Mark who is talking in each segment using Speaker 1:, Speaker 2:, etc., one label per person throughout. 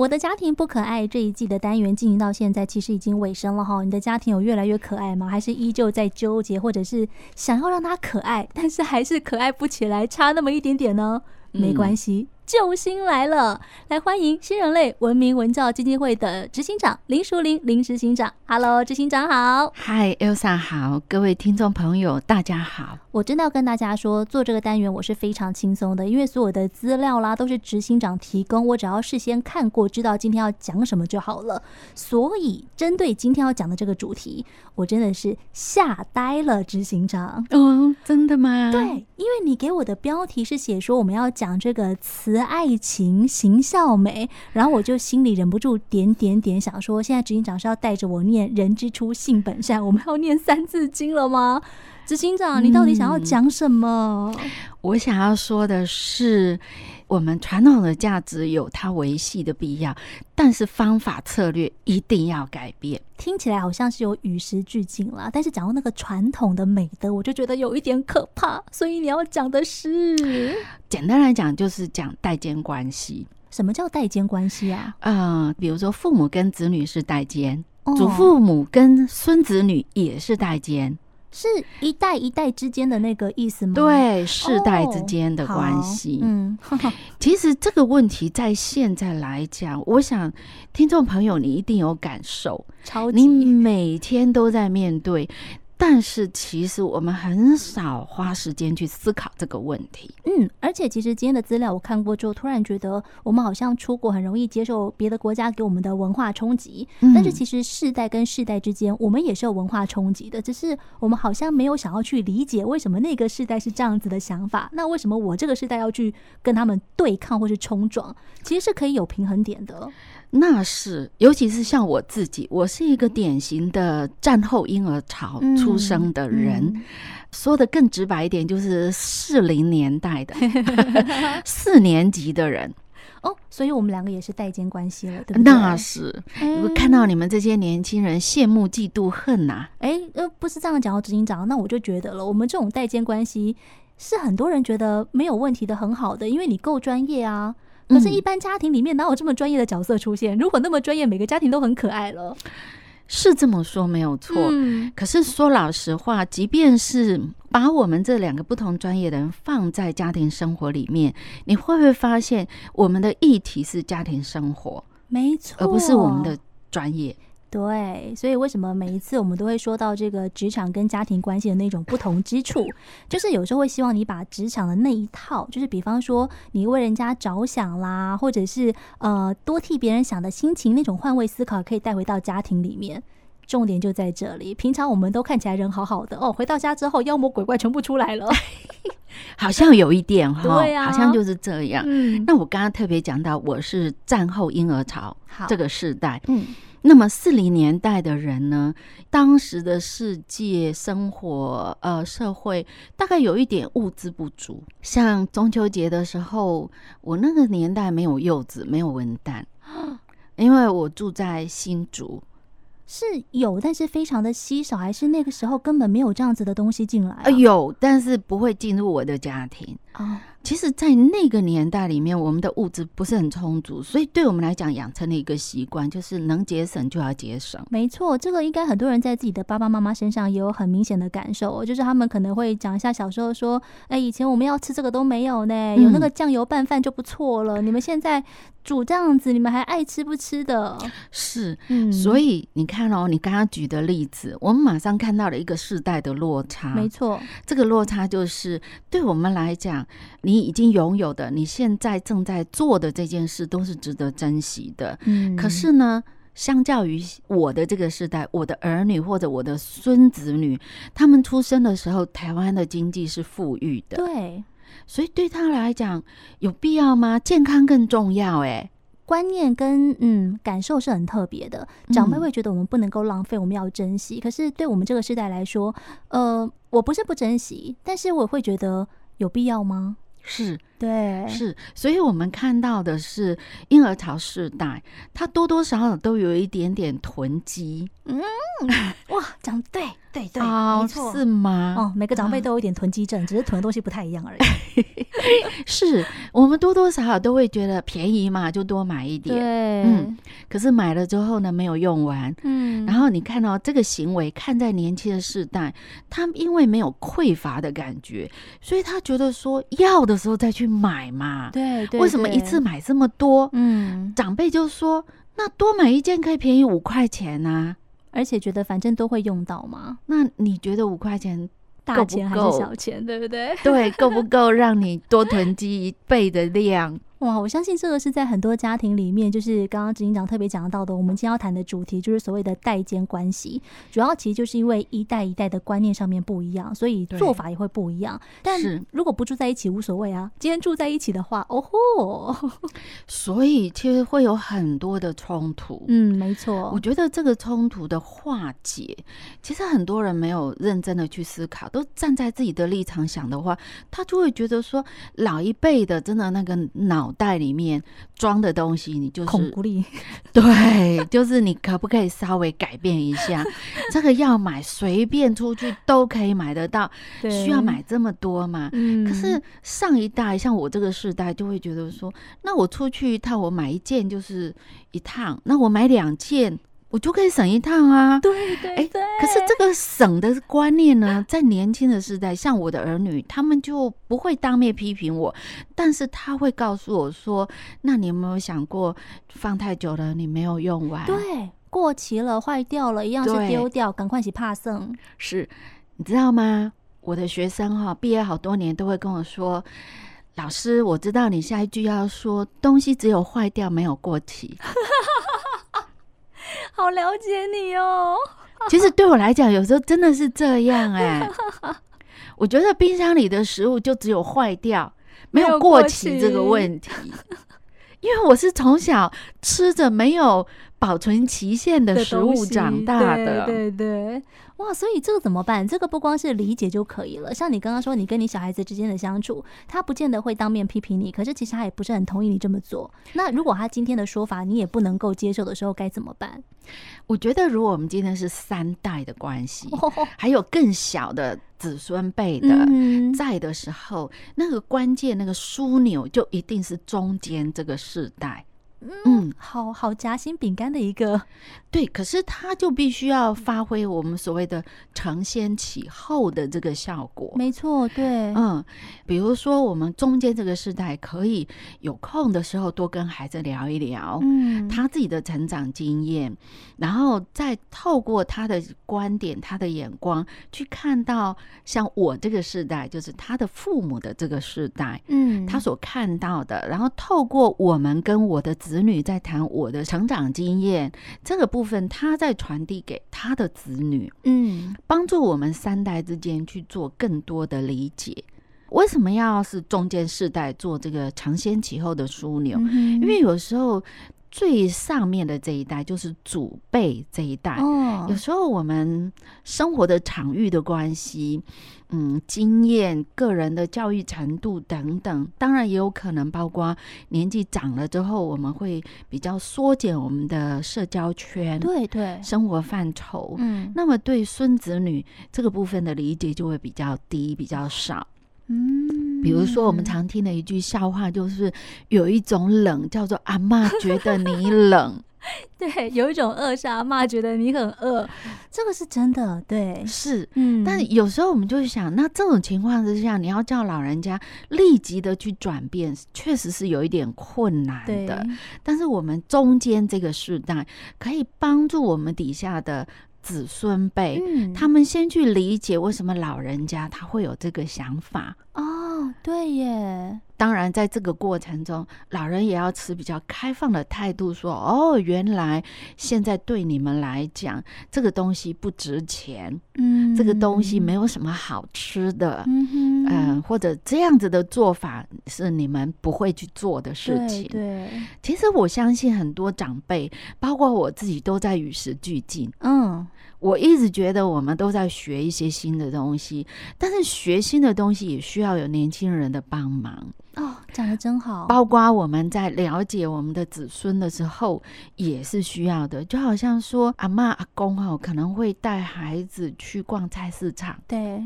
Speaker 1: 我的家庭不可爱这一季的单元进行到现在，其实已经尾声了哈。你的家庭有越来越可爱吗？还是依旧在纠结，或者是想要让它可爱，但是还是可爱不起来，差那么一点点呢？没关系。嗯救星来了，来欢迎新人类文明文教基金会的执行长林淑玲林执行长。Hello，执行长好。
Speaker 2: Hi，Elsa 好，各位听众朋友大家好。
Speaker 1: 我真的要跟大家说，做这个单元我是非常轻松的，因为所有的资料啦都是执行长提供，我只要事先看过，知道今天要讲什么就好了。所以针对今天要讲的这个主题，我真的是吓呆了，执行长。
Speaker 2: 哦，真的吗？
Speaker 1: 对，因为你给我的标题是写说我们要讲这个慈。爱情、行孝美，然后我就心里忍不住点点点想说，现在执行长是要带着我念“人之初，性本善”，我们要念《三字经》了吗？执行长，你到底想要讲什么？
Speaker 2: 嗯，我想要说的是，我们传统的价值有它维系的必要，但是方法策略一定要改变。
Speaker 1: 听起来好像是有与时俱进啦，但是讲到那个传统的美德，我就觉得有一点可怕。所以你要讲的是，
Speaker 2: 简单来讲就是讲代间关系。
Speaker 1: 什么叫代间关系啊？
Speaker 2: 嗯、呃，比如说父母跟子女是代间，哦、祖父母跟孙子女也是代间。
Speaker 1: 是一代一代之间的那个意思吗？
Speaker 2: 对，世代之间的关系。哦、嗯，其实这个问题在现在来讲，我想听众朋友你一定有感受，
Speaker 1: 超级
Speaker 2: 你每天都在面对。但是其实我们很少花时间去思考这个问题。
Speaker 1: 嗯，而且其实今天的资料我看过之后，突然觉得我们好像出国很容易接受别的国家给我们的文化冲击。但是其实世代跟世代之间，我们也是有文化冲击的，只是我们好像没有想要去理解为什么那个世代是这样子的想法。那为什么我这个世代要去跟他们对抗或是冲撞？其实是可以有平衡点的。
Speaker 2: 那是，尤其是像我自己，我是一个典型的战后婴儿潮出生的人。嗯嗯、说的更直白一点，就是四零年代的 四年级的人
Speaker 1: 哦。所以我们两个也是代间关系了，对不对？
Speaker 2: 那是，我看到你们这些年轻人羡慕、嫉妒、恨呐、啊。
Speaker 1: 哎，呃，不是这样讲到执行长，那我就觉得了，我们这种代间关系是很多人觉得没有问题的，很好的，因为你够专业啊。可是，一般家庭里面哪有这么专业的角色出现？如果那么专业，每个家庭都很可爱了。
Speaker 2: 是这么说没有错。嗯。可是说老实话，即便是把我们这两个不同专业的人放在家庭生活里面，你会不会发现我们的议题是家庭生活？
Speaker 1: 没错，
Speaker 2: 而不是我们的专业。
Speaker 1: 对，所以为什么每一次我们都会说到这个职场跟家庭关系的那种不同之处，就是有时候会希望你把职场的那一套，就是比方说你为人家着想啦，或者是呃多替别人想的心情，那种换位思考可以带回到家庭里面。重点就在这里，平常我们都看起来人好好的哦，回到家之后妖魔鬼怪全部出来了，
Speaker 2: 好像有一点哈，
Speaker 1: 对啊，
Speaker 2: 好像就是这样。
Speaker 1: 嗯，
Speaker 2: 那我刚刚特别讲到，我是战后婴儿潮这个世代，
Speaker 1: 嗯。
Speaker 2: 那么四零年代的人呢，当时的世界生活，呃，社会大概有一点物资不足。像中秋节的时候，我那个年代没有柚子，没有文旦，因为我住在新竹。
Speaker 1: 是有，但是非常的稀少，还是那个时候根本没有这样子的东西进来啊？
Speaker 2: 呃，有，但是不会进入我的家庭啊。其实，在那个年代里面，我们的物质不是很充足，所以对我们来讲，养成了一个习惯，就是能节省就要节省。
Speaker 1: 没错，这个应该很多人在自己的爸爸妈妈身上也有很明显的感受，就是他们可能会讲一下小时候说：“哎，以前我们要吃这个都没有呢，有那个酱油拌饭就不错了。嗯，你们现在煮这样子，你们还爱吃不吃的？”
Speaker 2: 是，嗯，所以你看哦，你刚刚举的例子，我们马上看到了一个世代的落差。
Speaker 1: 没错，
Speaker 2: 这个落差就是对我们来讲。你已经拥有的，你现在正在做的这件事，都是值得珍惜的。
Speaker 1: 嗯，
Speaker 2: 可是呢，相较于我的这个时代，我的儿女或者我的孙子女，他们出生的时候，台湾的经济是富裕的。
Speaker 1: 对，
Speaker 2: 所以对他来讲，有必要吗？健康更重要。哎，
Speaker 1: 观念跟嗯感受是很特别的。长辈会觉得我们不能够浪费，我们要珍惜。可是对我们这个时代来说，呃，我不是不珍惜，但是我会觉得有必要吗？
Speaker 2: 是，
Speaker 1: 对，
Speaker 2: 是，所以我们看到的是婴儿潮世代，他多多少少都有一点点囤积。
Speaker 1: 嗯，哇，讲对对对，
Speaker 2: 哦、
Speaker 1: 没错，
Speaker 2: 是吗？
Speaker 1: 哦，每个长辈都有一点囤积症，嗯、只是囤的东西不太一样而已。
Speaker 2: 是我们多多少少都会觉得便宜嘛，就多买一点。
Speaker 1: 对，
Speaker 2: 嗯，可是买了之后呢，没有用完。嗯，然后你看到这个行为，看在年轻的世代，他因为没有匮乏的感觉，所以他觉得说要的时候再去买嘛。
Speaker 1: 对对，
Speaker 2: 为什么一次买这么多？
Speaker 1: 嗯，
Speaker 2: 长辈就说。那多买一件可以便宜五块钱啊，
Speaker 1: 而且觉得反正都会用到嘛。
Speaker 2: 那你觉得五块钱够不够？
Speaker 1: 大钱还是小钱，对不对？
Speaker 2: 对，够不够让你多囤积一倍的量？
Speaker 1: 哇，我相信这个是在很多家庭里面，就是刚刚执行长特别讲到的。我们今天要谈的主题就是所谓的代间关系，主要其实就是因为一代一代的观念上面不一样，所以做法也会不一样。但是如果不住在一起无所谓啊，今天住在一起的话，哦吼，
Speaker 2: 所以其实会有很多的冲突。
Speaker 1: 嗯，没错。
Speaker 2: 我觉得这个冲突的化解，其实很多人没有认真的去思考，都站在自己的立场想的话，他就会觉得说，老一辈的真的那个脑。袋里面装的东西，你就是
Speaker 1: 恐孤力，
Speaker 2: 对，就是你可不可以稍微改变一下？这个要买，随便出去都可以买得到，需要买这么多吗？嗯。可是上一代像我这个世代，就会觉得说，那我出去一趟，我买一件就是一趟，那我买两件。我就可以省一趟啊！
Speaker 1: 对对对。
Speaker 2: 可是这个省的观念呢，在年轻的时代，像我的儿女，他们就不会当面批评我，但是他会告诉我说：“那你有没有想过，放太久了，你没有用完？
Speaker 1: 对，过期了，坏掉了，一样是丢掉，赶快去怕剩。”
Speaker 2: 是，你知道吗？我的学生哈，毕业好多年都会跟我说：“老师，我知道你下一句要说，东西只有坏掉，没有过期。”
Speaker 1: 好了解你哦。
Speaker 2: 其实对我来讲，有时候真的是这样哎。我觉得冰箱里的食物就只有坏掉，没有过期这个问题。因为我是从小吃着没有保存期限的食物长大的。
Speaker 1: 对对对。哇，所以这个怎么办？这个不光是理解就可以了。像你刚刚说，你跟你小孩子之间的相处，他不见得会当面批评你，可是其实他也不是很同意你这么做。那如果他今天的说法你也不能够接受的时候，该怎么办？
Speaker 2: 我觉得，如果我们今天是三代的关系，还有更小的子孙辈的在的时候，那个关键那个枢纽就一定是中间这个世代。
Speaker 1: 嗯，好好夹心饼干的一个，
Speaker 2: 对，可是他就必须要发挥我们所谓的承先启后的这个效果。
Speaker 1: 没错，对，
Speaker 2: 嗯，比如说我们中间这个时代，可以有空的时候多跟孩子聊一聊，嗯，他自己的成长经验，然后再透过他的观点、他的眼光去看到，像我这个时代，就是他的父母的这个时代，嗯，他所看到的，然后透过我们跟我的子女在谈我的成长经验，这个部分他在传递给他的子女，嗯，帮助我们三代之间去做更多的理解。为什么要是中间世代做这个承先启后的枢纽？因为有时候。最上面的这一代就是祖辈这一代。哦，有时候我们生活的场域的关系，嗯，经验、个人的教育程度等等，当然也有可能包括年纪长了之后，我们会比较缩减我们的社交圈，
Speaker 1: 对对，
Speaker 2: 生活范畴。嗯，那么对孙子女这个部分的理解就会比较低，比较少。嗯，比如说我们常听的一句笑话，就是有一种冷叫做阿妈觉得你冷，
Speaker 1: 对，有一种饿是阿妈觉得你很饿，这个是真的，对，
Speaker 2: 是，嗯，但有时候我们就会想，那这种情况之下，你要叫老人家立即的去转变，确实是有一点困难的。但是我们中间这个世代可以帮助我们底下的。子孙辈，嗯，他们先去理解为什么老人家他会有这个想法
Speaker 1: 哦，对耶。
Speaker 2: 当然，在这个过程中，老人也要持比较开放的态度，说：“哦，原来现在对你们来讲，这个东西不值钱，嗯，这个东西没有什么好吃的，嗯或者这样子的做法是你们不会去做的事情。”
Speaker 1: 对，对，
Speaker 2: 其实我相信很多长辈，包括我自己，都在与时俱进。嗯。我一直觉得我们都在学一些新的东西，但是学新的东西也需要有年轻人的帮忙
Speaker 1: 哦，讲得真好。
Speaker 2: 包括我们在了解我们的子孙的时候，也是需要的。就好像说，阿妈阿公哦，可能会带孩子去逛菜市场，
Speaker 1: 对，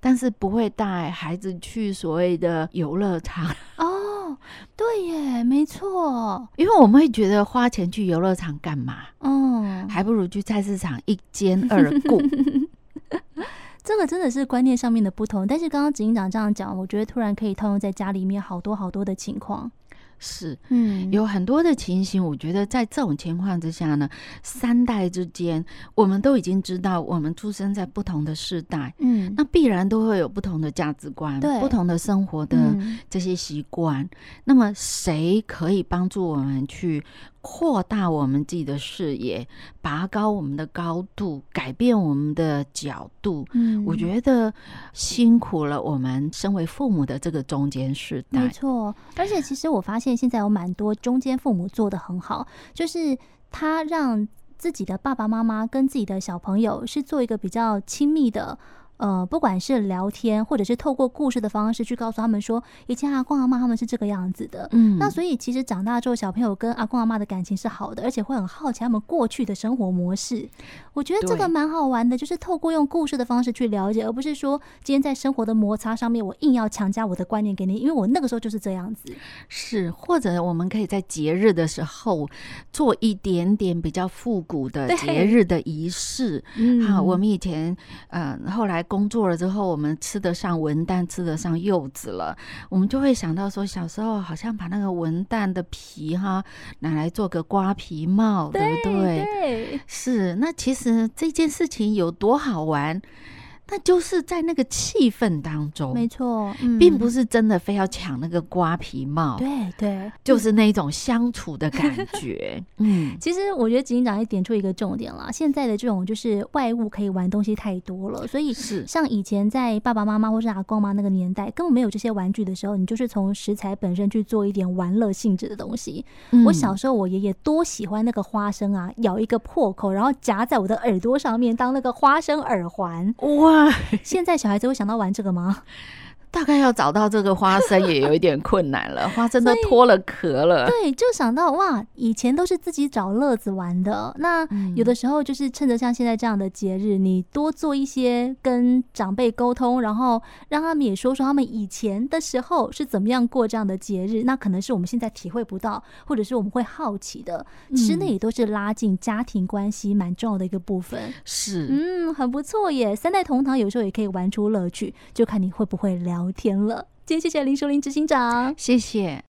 Speaker 2: 但是不会带孩子去所谓的游乐场。
Speaker 1: 哦，对耶，没错，
Speaker 2: 因为我们会觉得花钱去游乐场干嘛？
Speaker 1: 嗯，
Speaker 2: 还不如去菜市场一兼二顾。
Speaker 1: 这个真的是观念上面的不同，但是刚刚执行长这样讲，我觉得突然可以套用在家里面好多好多的情况。
Speaker 2: 是，
Speaker 1: 嗯，
Speaker 2: 有很多的情形，我觉得在这种情况之下呢，三代之间，我们都已经知道，我们出生在不同的世代，
Speaker 1: 嗯，
Speaker 2: 那必然都会有不同的价值观，
Speaker 1: 对，
Speaker 2: 不同的生活的这些习惯。嗯，那么，谁可以帮助我们去扩大我们自己的视野，拔高我们的高度，改变我们的角度？嗯，我觉得辛苦了我们身为父母的这个中间世代。
Speaker 1: 没错，而且其实我发现现在有蛮多中间父母做得很好，就是他让自己的爸爸妈妈跟自己的小朋友是做一个比较亲密的。呃，不管是聊天，或者是透过故事的方式去告诉他们说，以前阿公阿妈他们是这个样子的。嗯，那所以其实长大之后，小朋友跟阿公阿妈的感情是好的，而且会很好奇他们过去的生活模式。我觉得这个蛮好玩的，就是透过用故事的方式去了解，而不是说今天在生活的摩擦上面，我硬要强加我的观念给你，因为我那个时候就是这样子。
Speaker 2: 是，或者我们可以在节日的时候做一点点比较复古的节日的仪式。嗯，好，我们以前，嗯、呃，后来。工作了之后，我们吃得上文旦，吃得上柚子了，我们就会想到说，小时候好像把那个文旦的皮哈拿来做个瓜皮帽，对，对不对？
Speaker 1: 对，
Speaker 2: 是。那其实这件事情有多好玩？那就是在那个气氛当中，
Speaker 1: 没错，嗯，
Speaker 2: 并不是真的非要抢那个瓜皮帽，
Speaker 1: 对对，
Speaker 2: 就是那种相处的感觉。嗯，
Speaker 1: 其实我觉得执行长也点出一个重点了，现在的这种就是外物可以玩东西太多了，所以是像以前在爸爸妈妈或是阿公妈那个年代，根本没有这些玩具的时候，你就是从食材本身去做一点玩乐性质的东西。嗯，我小时候我爷爷多喜欢那个花生啊，咬一个破口，然后夹在我的耳朵上面当那个花生耳环，哇！现在小孩子会想到玩这个吗？
Speaker 2: 大概要找到这个花生也有一点困难了，花生都脱了壳了。
Speaker 1: 对，就想到哇，以前都是自己找乐子玩的。那有的时候就是趁着像现在这样的节日，你多做一些跟长辈沟通，然后让他们也说说他们以前的时候是怎么样过这样的节日。那可能是我们现在体会不到，或者是我们会好奇的。其实那也都是拉近家庭关系蛮重要的一个部分。
Speaker 2: 是，
Speaker 1: 嗯，很不错耶。三代同堂有时候也可以玩出乐趣，就看你会不会聊。聊天了，今天谢谢林淑玲执行长，
Speaker 2: 谢谢。